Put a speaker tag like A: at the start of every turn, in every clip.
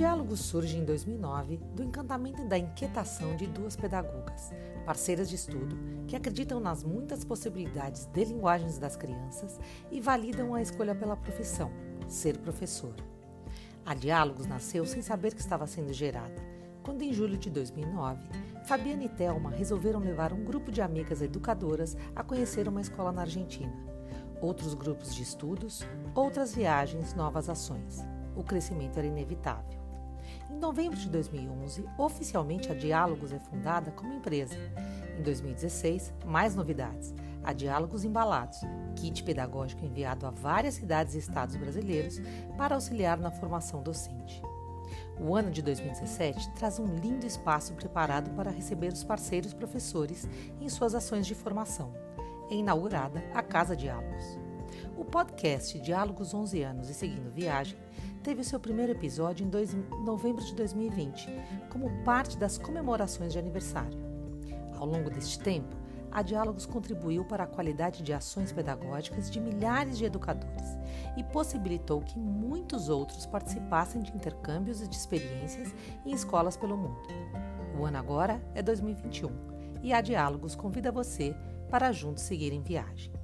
A: diálogo surge em 2009 do encantamento e da inquietação de duas pedagogas, parceiras de estudo, que acreditam nas muitas possibilidades de linguagens das crianças e validam a escolha pela profissão, ser professora. A Diálogos nasceu sem saber que estava sendo gerada, quando em julho de 2009, Fabiana e Thelma resolveram levar um grupo de amigas educadoras a conhecer uma escola na Argentina. Outros grupos de estudos, outras viagens, novas ações. O crescimento era inevitável. Em novembro de 2011, oficialmente a Diálogos é fundada como empresa. Em 2016, mais novidades. A Diálogos Embalados, kit pedagógico enviado a várias cidades e estados brasileiros para auxiliar na formação docente. O ano de 2017 traz um lindo espaço preparado para receber os parceiros professores em suas ações de formação. É inaugurada a Casa Diálogos. O podcast Diálogos 11 anos e Seguindo Viagem teve seu primeiro episódio em dois, novembro de 2020, como parte das comemorações de aniversário. Ao longo deste tempo, a Diálogos contribuiu para a qualidade de ações pedagógicas de milhares de educadores e possibilitou que muitos outros participassem de intercâmbios e de experiências em escolas pelo mundo. O ano agora é 2021 e a Diálogos convida você para juntos seguir em viagem.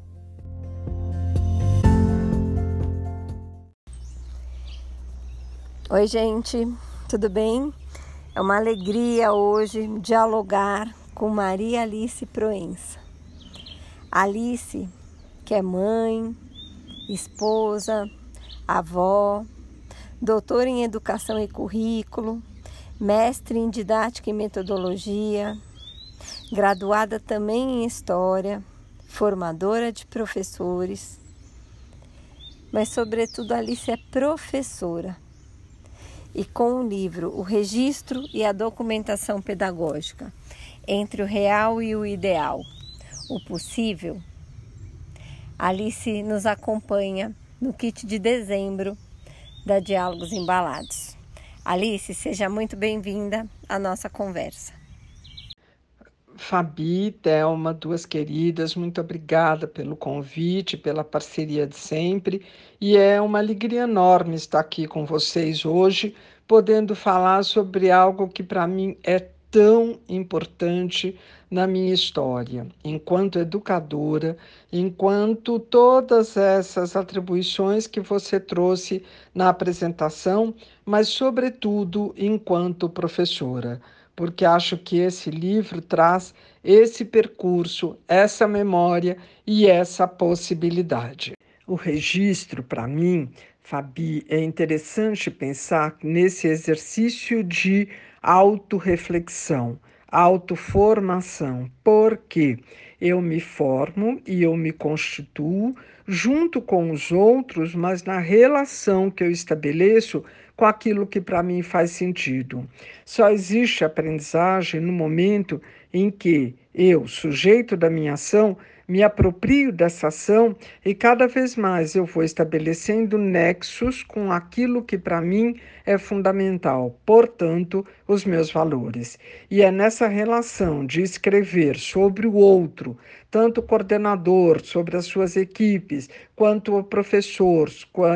B: Oi, gente, tudo bem? É uma alegria hoje dialogar com Maria Alice Proença. Alice, que é mãe, esposa, avó, doutora em educação e currículo, mestre em didática e metodologia, graduada também em história, formadora de professores, mas, sobretudo, Alice é professora e com o livro O Registro e a Documentação Pedagógica entre o Real e o Ideal, o Possível, Alice nos acompanha no kit de dezembro da Diálogos Embalados. Alice, seja muito bem-vinda à nossa conversa.
C: Fabi, Thelma, duas queridas, muito obrigada pelo convite, pela parceria de sempre. E é uma alegria enorme estar aqui com vocês hoje, podendo falar sobre algo que para mim é tão importante na minha história, enquanto educadora, enquanto todas essas atribuições que você trouxe na apresentação, mas, sobretudo, enquanto professora porque acho que esse livro traz esse percurso, essa memória e essa possibilidade. O registro, para mim, Fabi, é interessante pensar nesse exercício de autorreflexão, autoformação, porque eu me formo e eu me constituo junto com os outros, mas na relação que eu estabeleço com aquilo que para mim faz sentido. Só existe aprendizagem no momento em que eu, sujeito da minha ação, me aproprio dessa ação e cada vez mais eu vou estabelecendo nexos com aquilo que para mim é fundamental, portanto, os meus valores. E é nessa relação de escrever sobre o outro, tanto o coordenador, sobre as suas equipes, quanto o professor,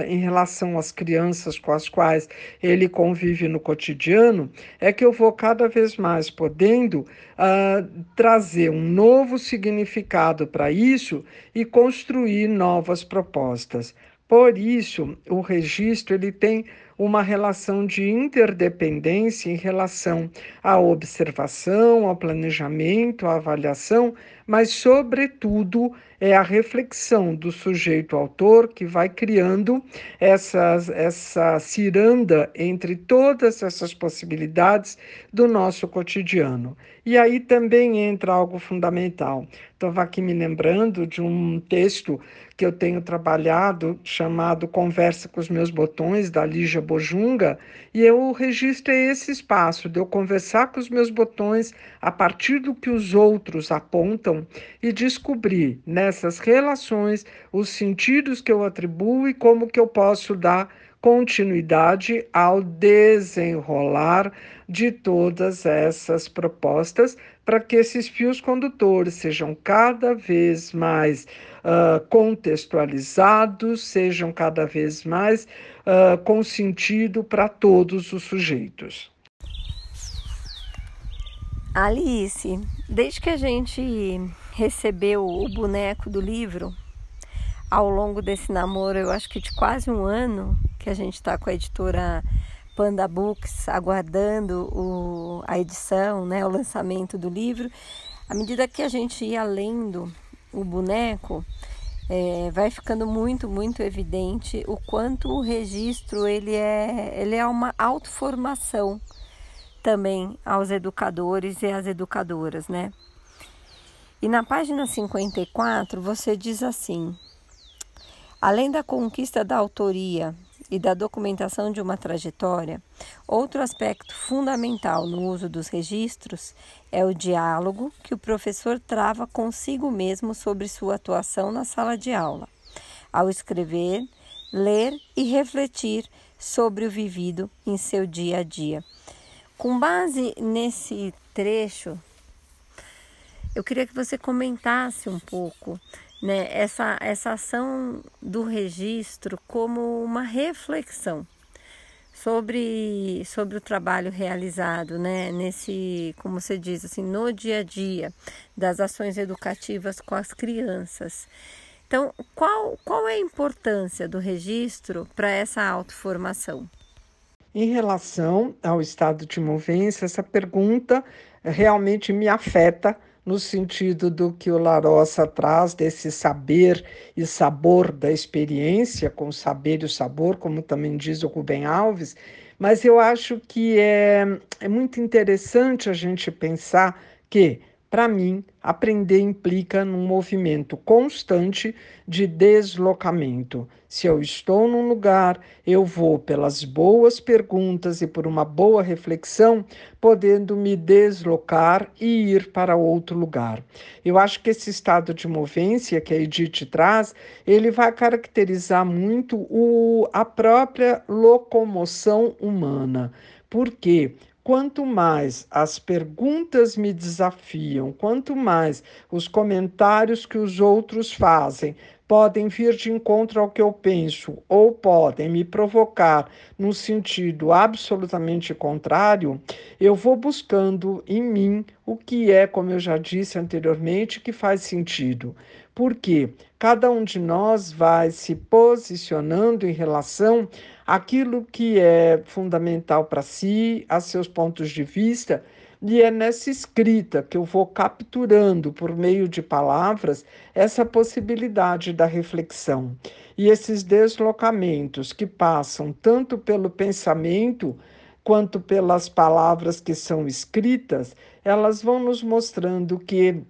C: em relação às crianças com as quais ele convive no cotidiano, é que eu vou cada vez mais podendo uh, trazer um novo significado para isso e construir novas propostas. Por isso, o registro ele tem uma relação de interdependência em relação à observação, ao planejamento, à avaliação, mas, sobretudo, é a reflexão do sujeito autor que vai criando essas, essa ciranda entre todas essas possibilidades do nosso cotidiano. E aí também entra algo fundamental. Estava aqui me lembrando de um texto que eu tenho trabalhado chamado Conversa com os Meus Botões, da Lígia Bojunga, e eu registro esse espaço de eu conversar com os meus botões a partir do que os outros apontam e descobrir nessas relações os sentidos que eu atribuo e como que eu posso dar continuidade ao desenrolar de todas essas propostas para que esses fios condutores sejam cada vez mais uh, contextualizados, sejam cada vez mais uh, com sentido para todos os sujeitos.
B: Alice, desde que a gente recebeu o boneco do livro, ao longo desse namoro, eu acho que de quase um ano que a gente está com a editora Panda Books, aguardando o, a edição, né, o lançamento do livro, à medida que a gente ia lendo o boneco, é, vai ficando muito, muito evidente o quanto o registro ele é, ele é uma autoformação também aos educadores e às educadoras, né? E na página 54 você diz assim: além da conquista da autoria e da documentação de uma trajetória, outro aspecto fundamental no uso dos registros é o diálogo que o professor trava consigo mesmo sobre sua atuação na sala de aula, ao escrever, ler e refletir sobre o vivido em seu dia a dia. Com base nesse trecho, eu queria que você comentasse um pouco né, essa, essa ação do registro como uma reflexão sobre, sobre o trabalho realizado, né, nesse, como você diz, assim, no dia a dia das ações educativas com as crianças. Então, qual, qual é a importância do registro para essa autoformação?
C: Em relação ao estado de movência, essa pergunta realmente me afeta no sentido do que o Larossa traz desse saber e sabor da experiência, com saber e o sabor, como também diz o Rubem Alves, mas eu acho que é, é muito interessante a gente pensar que para mim, aprender implica num movimento constante de deslocamento. Se eu estou num lugar, eu vou pelas boas perguntas e por uma boa reflexão, podendo me deslocar e ir para outro lugar. Eu acho que esse estado de movência que a Edith traz, ele vai caracterizar muito o, a própria locomoção humana. Por quê? Quanto mais as perguntas me desafiam, quanto mais os comentários que os outros fazem podem vir de encontro ao que eu penso ou podem me provocar no sentido absolutamente contrário, eu vou buscando em mim o que é, como eu já disse anteriormente, que faz sentido. Porque cada um de nós vai se posicionando em relação àquilo que é fundamental para si, a seus pontos de vista e é nessa escrita que eu vou capturando, por meio de palavras, essa possibilidade da reflexão. E esses deslocamentos que passam tanto pelo pensamento quanto pelas palavras que são escritas, elas vão nos mostrando que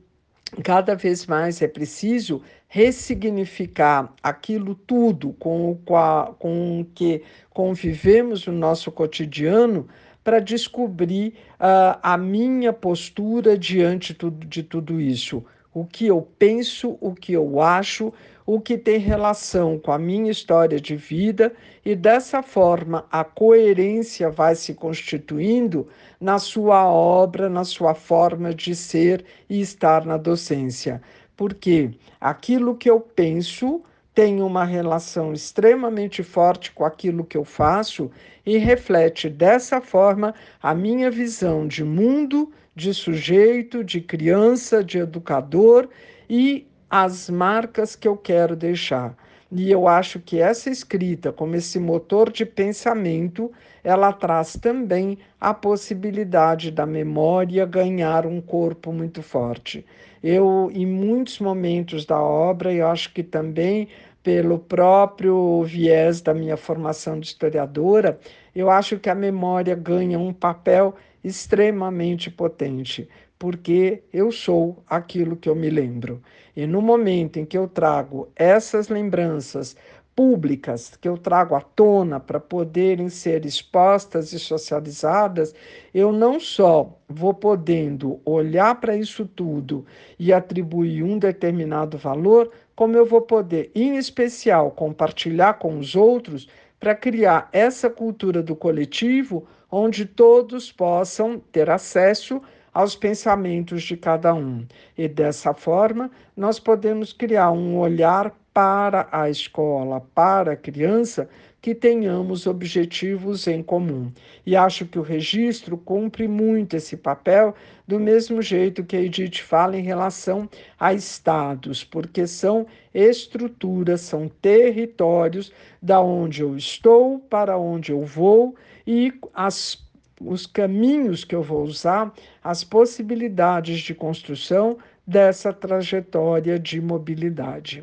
C: cada vez mais é preciso ressignificar aquilo tudo com o, qual, com que convivemos no nosso cotidiano para descobrir uh, a minha postura diante de tudo isso. O que eu penso, o que eu acho, o que tem relação com a minha história de vida, e dessa forma a coerência vai se constituindo na sua obra, na sua forma de ser e estar na docência. Porque aquilo que eu penso tem uma relação extremamente forte com aquilo que eu faço e reflete dessa forma a minha visão de mundo, de sujeito, de criança, de educador e as marcas que eu quero deixar. E eu acho que essa escrita, como esse motor de pensamento, ela traz também a possibilidade da memória ganhar um corpo muito forte. Eu, em muitos momentos da obra, eu acho que também pelo próprio viés da minha formação de historiadora, eu acho que a memória ganha um papel extremamente potente, porque eu sou aquilo que eu me lembro. E no momento em que eu trago essas lembranças públicas que eu trago à tona para poderem ser expostas e socializadas, eu não só vou podendo olhar para isso tudo e atribuir um determinado valor, como eu vou poder, em especial, compartilhar com os outros para criar essa cultura do coletivo onde todos possam ter acesso aos pensamentos de cada um. E dessa forma, nós podemos criar um olhar para a escola, para a criança, que tenhamos objetivos em comum. E acho que o registro cumpre muito esse papel, do mesmo jeito que a Edith fala em relação a estados, porque são estruturas, são territórios da onde eu estou, para onde eu vou e as os caminhos que eu vou usar, as possibilidades de construção dessa trajetória de mobilidade.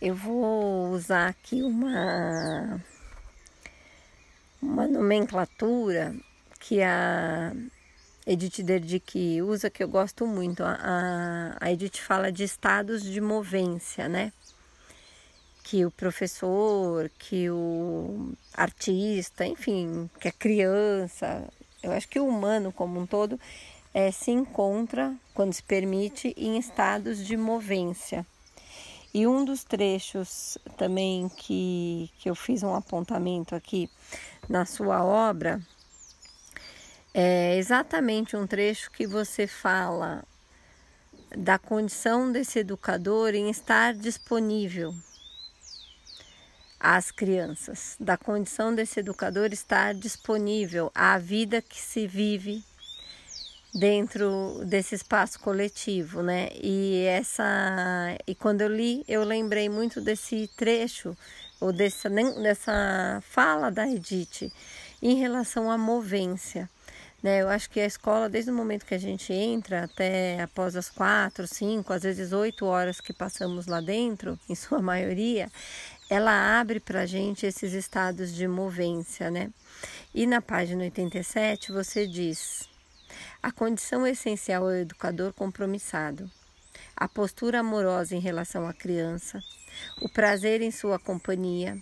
B: Eu vou usar aqui uma, uma nomenclatura que a Edith Derdick usa, que eu gosto muito. A, a Edith fala de estados de movência, né? Que o professor, que o artista, enfim, que a criança, eu acho que o humano como um todo é, se encontra, quando se permite, em estados de movência. E um dos trechos também que, que eu fiz um apontamento aqui na sua obra é exatamente um trecho que você fala da condição desse educador em estar disponível às crianças, da condição desse educador estar disponível à vida que se vive dentro desse espaço coletivo, né? E essa e quando eu li, eu lembrei muito desse trecho ou dessa dessa fala da Edith em relação à movência. Né, eu acho que a escola, desde o momento que a gente entra até após as quatro, cinco, às vezes oito horas que passamos lá dentro, em sua maioria, ela abre para a gente esses estados de movência, né? E na página 87 você diz: a condição essencial é o educador compromissado, a postura amorosa em relação à criança, o prazer em sua companhia,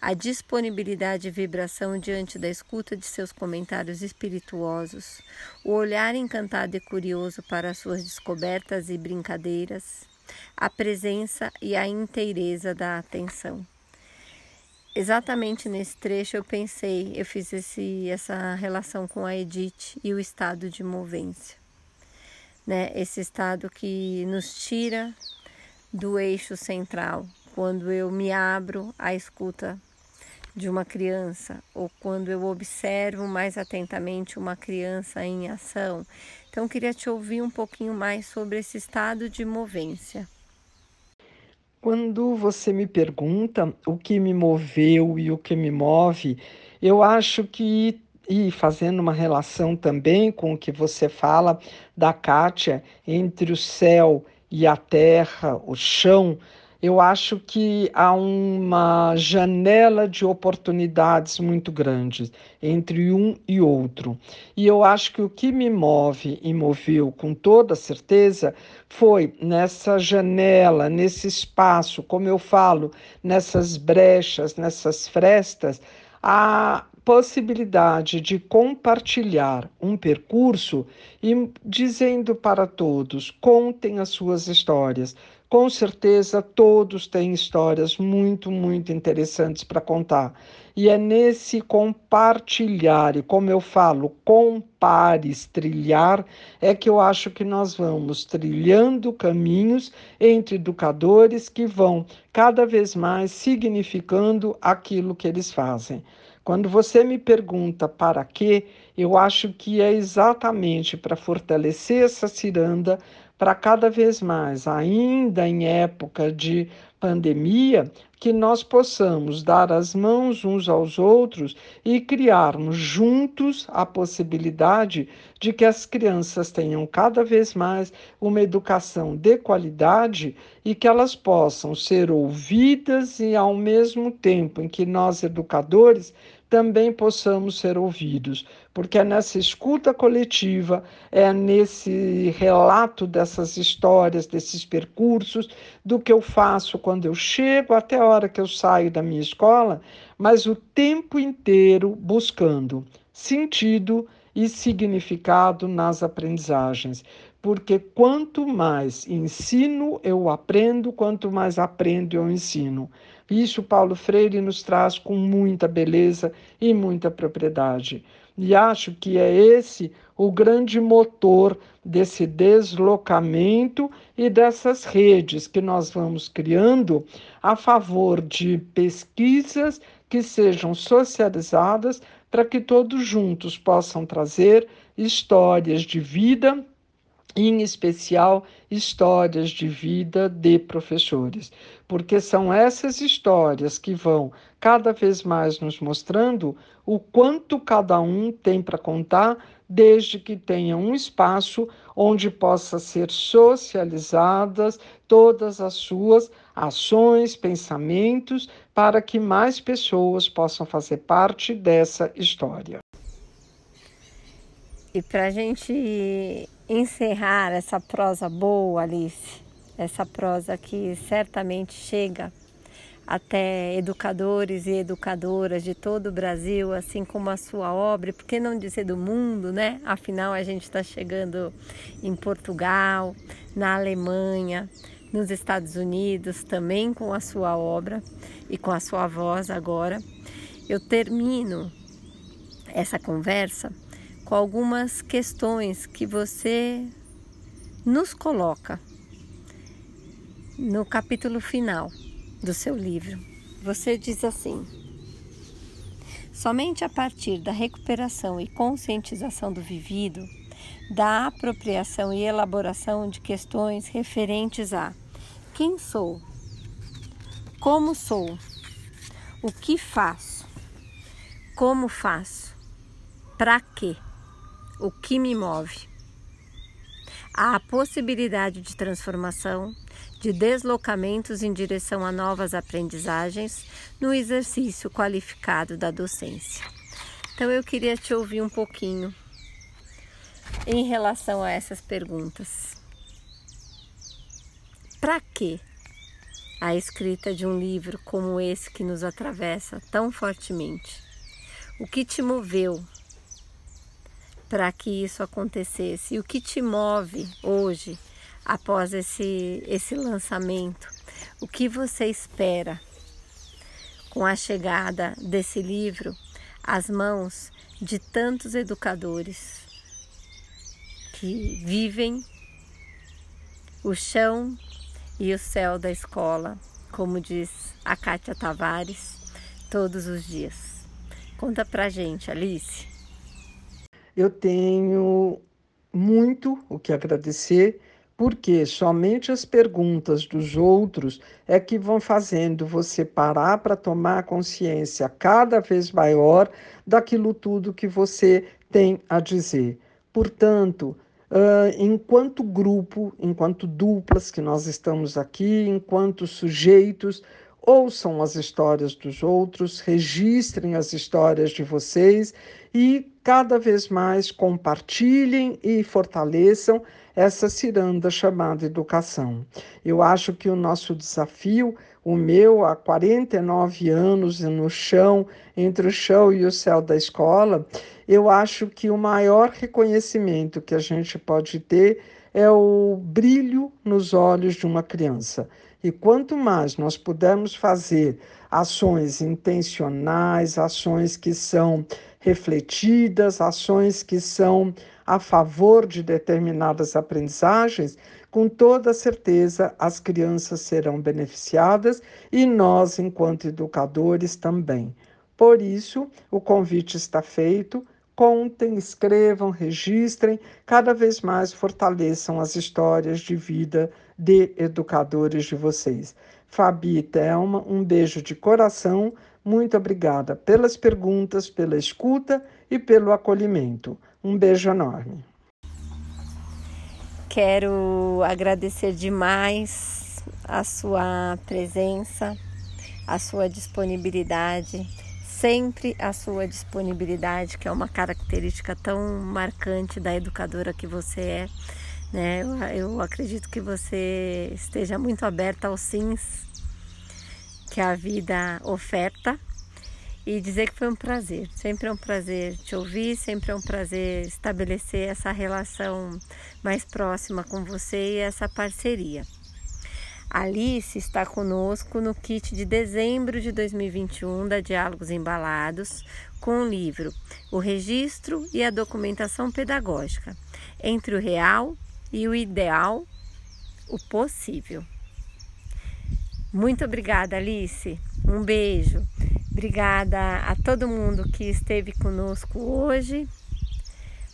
B: a disponibilidade e vibração diante da escuta de seus comentários espirituosos, o olhar encantado e curioso para suas descobertas e brincadeiras, a presença e a inteireza da atenção exatamente nesse trecho eu pensei, eu fiz esse, essa relação com a Edith e o estado de movência. Né? Esse estado que nos tira do eixo central, quando eu me abro à escuta de uma criança ou quando eu observo mais atentamente uma criança em ação. Então, queria te ouvir um pouquinho mais sobre esse estado de movência.
C: Quando você me pergunta o que me moveu e o que me move, eu acho que, e fazendo uma relação também com o que você fala da Kátia, entre o céu e a terra, o chão, eu acho que há uma janela de oportunidades muito grandes entre um e outro. E eu acho que o que me move e moveu com toda certeza foi nessa janela, nesse espaço, como eu falo, nessas brechas, nessas frestas, a possibilidade de compartilhar um percurso e dizendo para todos: contem as suas histórias com certeza todos têm histórias muito, muito interessantes para contar. E é nesse compartilhar, e como eu falo, compares, trilhar, é que eu acho que nós vamos trilhando caminhos entre educadores que vão cada vez mais significando aquilo que eles fazem. Quando você me pergunta para quê, eu acho que é exatamente para fortalecer essa ciranda, para cada vez mais, ainda em época de pandemia, que nós possamos dar as mãos uns aos outros e criarmos juntos a possibilidade de que as crianças tenham cada vez mais uma educação de qualidade e que elas possam ser ouvidas e, ao mesmo tempo em que nós, educadores, também possamos ser ouvidos, porque é nessa escuta coletiva, é nesse relato dessas histórias, desses percursos, do que eu faço quando eu chego até a hora que eu saio da minha escola, mas o tempo inteiro buscando sentido e significado nas aprendizagens. Porque quanto mais ensino, eu aprendo, quanto mais aprendo, eu ensino. Isso Paulo Freire nos traz com muita beleza e muita propriedade. E acho que é esse o grande motor desse deslocamento e dessas redes que nós vamos criando a favor de pesquisas que sejam socializadas para que todos juntos possam trazer histórias de vida em especial histórias de vida de professores, porque são essas histórias que vão cada vez mais nos mostrando o quanto cada um tem para contar, desde que tenha um espaço onde possa ser socializadas todas as suas ações, pensamentos, para que mais pessoas possam fazer parte dessa história.
B: E para a gente encerrar essa prosa boa, Alice, essa prosa que certamente chega até educadores e educadoras de todo o Brasil, assim como a sua obra, por que não dizer do mundo, né? Afinal, a gente está chegando em Portugal, na Alemanha, nos Estados Unidos, também com a sua obra e com a sua voz agora. Eu termino essa conversa com algumas questões que você nos coloca no capítulo final do seu livro. Você diz assim: somente a partir da recuperação e conscientização do vivido, da apropriação e elaboração de questões referentes a quem sou, como sou, o que faço, como faço, para quê o que me move. Há a possibilidade de transformação, de deslocamentos em direção a novas aprendizagens no exercício qualificado da docência. Então eu queria te ouvir um pouquinho em relação a essas perguntas. Para que a escrita de um livro como esse que nos atravessa tão fortemente? O que te moveu para que isso acontecesse? E o que te move hoje, após esse, esse lançamento? O que você espera com a chegada desse livro às mãos de tantos educadores que vivem o chão e o céu da escola, como diz a Kátia Tavares, todos os dias. Conta pra gente, Alice
C: eu tenho muito o que agradecer, porque somente as perguntas dos outros é que vão fazendo você parar para tomar consciência cada vez maior daquilo tudo que você tem a dizer. Portanto, Uh, enquanto grupo, enquanto duplas que nós estamos aqui, enquanto sujeitos, ouçam as histórias dos outros, registrem as histórias de vocês e cada vez mais compartilhem e fortaleçam essa ciranda chamada educação. Eu acho que o nosso desafio, o meu há 49 anos no chão, entre o chão e o céu da escola, eu acho que o maior reconhecimento que a gente pode ter é o brilho nos olhos de uma criança. E quanto mais nós pudermos fazer ações intencionais, ações que são refletidas, ações que são a favor de determinadas aprendizagens, com toda certeza as crianças serão beneficiadas e nós, enquanto educadores, também. Por isso, o convite está feito contem, escrevam, registrem, cada vez mais fortaleçam as histórias de vida de educadores de vocês. Fabi e Thelma, um beijo de coração. Muito obrigada pelas perguntas, pela escuta e pelo acolhimento. Um beijo enorme.
B: Quero agradecer demais a sua presença, a sua disponibilidade sempre a sua disponibilidade, que é uma característica tão marcante da educadora que você é. Né? Eu, eu acredito que você esteja muito aberta aos sims que a vida oferta e dizer que foi um prazer. Sempre é um prazer te ouvir, sempre é um prazer estabelecer essa relação mais próxima com você e essa parceria. Alice está conosco no kit de dezembro de 2021 da Diálogos Embalados, com o livro O Registro e a Documentação Pedagógica entre o real e o ideal, o possível. Muito obrigada, Alice. Um beijo. Obrigada a todo mundo que esteve conosco hoje.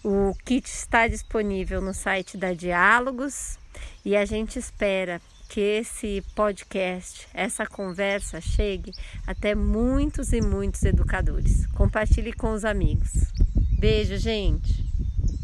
B: O kit está disponível no site da Diálogos e a gente espera que esse podcast, essa conversa chegue até muitos e muitos educadores. Compartilhe com os amigos. Beijo, gente!